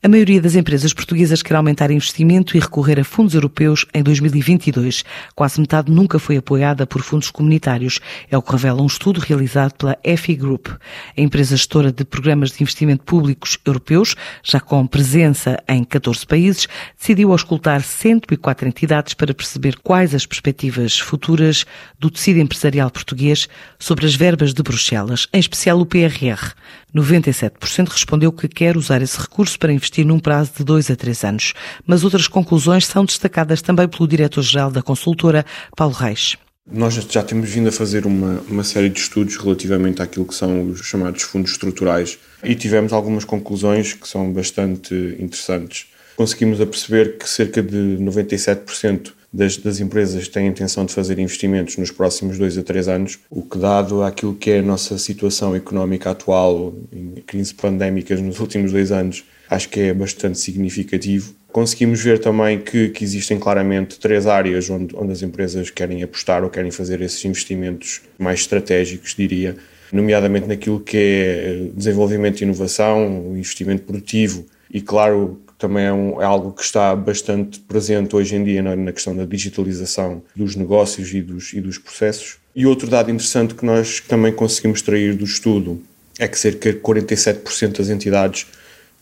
A maioria das empresas portuguesas quer aumentar investimento e recorrer a fundos europeus em 2022. Quase metade nunca foi apoiada por fundos comunitários. É o que revela um estudo realizado pela EFI Group. A empresa gestora de programas de investimento públicos europeus, já com presença em 14 países, decidiu auscultar 104 entidades para perceber quais as perspectivas futuras do tecido empresarial português sobre as verbas de Bruxelas, em especial o PRR. 97% respondeu que quer usar esse recurso para investir num prazo de dois a três anos. Mas outras conclusões são destacadas também pelo diretor-geral da consultora, Paulo Reis. Nós já temos vindo a fazer uma, uma série de estudos relativamente àquilo que são os chamados fundos estruturais e tivemos algumas conclusões que são bastante interessantes. Conseguimos aperceber que cerca de 97% das, das empresas têm a intenção de fazer investimentos nos próximos dois a três anos, o que, dado aquilo que é a nossa situação económica atual, em crise pandémicas nos últimos dois anos, acho que é bastante significativo. Conseguimos ver também que, que existem claramente três áreas onde, onde as empresas querem apostar ou querem fazer esses investimentos mais estratégicos, diria, nomeadamente naquilo que é desenvolvimento e inovação, investimento produtivo e, claro, também é, um, é, algo que está bastante presente hoje em dia na, na, questão da digitalização dos negócios e dos, e dos processos. E outro dado interessante que nós também conseguimos extrair do estudo é que cerca de 47% das entidades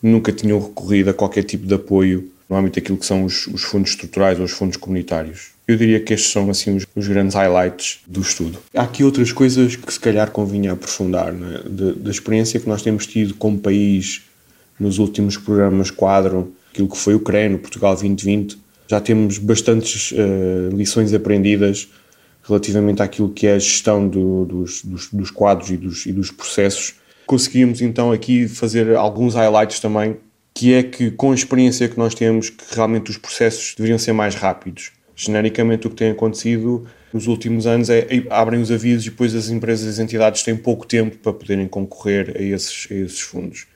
nunca tinham recorrido a qualquer tipo de apoio no âmbito daquilo que são os, os fundos estruturais ou os fundos comunitários. Eu diria que estes são assim os, os, grandes highlights do estudo. Há aqui outras coisas que se calhar convinha aprofundar, né? da experiência que nós temos tido como país nos últimos programas quadro, aquilo que foi o CREN, Portugal 2020, já temos bastantes uh, lições aprendidas relativamente àquilo que é a gestão do, dos, dos, dos, quadros e dos, e dos processos. Conseguimos então aqui fazer alguns highlights também, que é que com a experiência que nós temos, que realmente os processos deveriam ser mais rápidos. Genericamente o que tem acontecido nos últimos anos é, é abrem os avisos e depois as empresas e as entidades têm pouco tempo para poderem concorrer a esses, a esses fundos.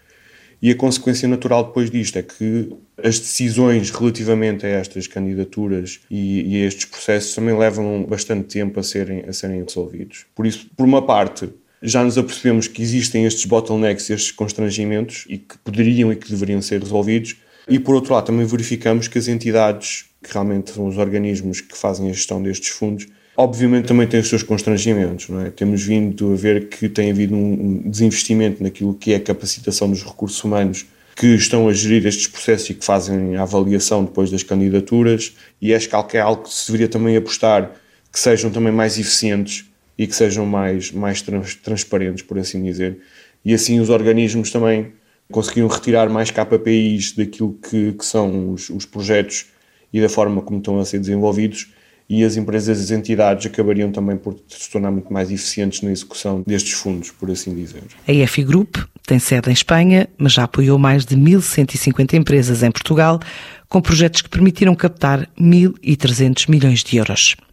E a consequência natural depois disto é que as decisões relativamente a estas candidaturas e, e a estes processos também levam bastante tempo a serem, a serem resolvidos. Por isso, por uma parte, já nos apercebemos que existem estes bottlenecks, estes constrangimentos e que poderiam e que deveriam ser resolvidos. E por outro lado, também verificamos que as entidades, que realmente são os organismos que fazem a gestão destes fundos, Obviamente também tem os seus constrangimentos, não é? Temos vindo a ver que tem havido um desinvestimento naquilo que é a capacitação dos recursos humanos que estão a gerir estes processos e que fazem a avaliação depois das candidaturas e acho que é algo que se deveria também apostar que sejam também mais eficientes e que sejam mais, mais trans, transparentes, por assim dizer. E assim os organismos também conseguiram retirar mais KPIs daquilo que, que são os, os projetos e da forma como estão a ser desenvolvidos e as empresas e as entidades acabariam também por se tornar muito mais eficientes na execução destes fundos, por assim dizer. A EFI Group tem sede em Espanha, mas já apoiou mais de 1.150 empresas em Portugal, com projetos que permitiram captar 1.300 milhões de euros.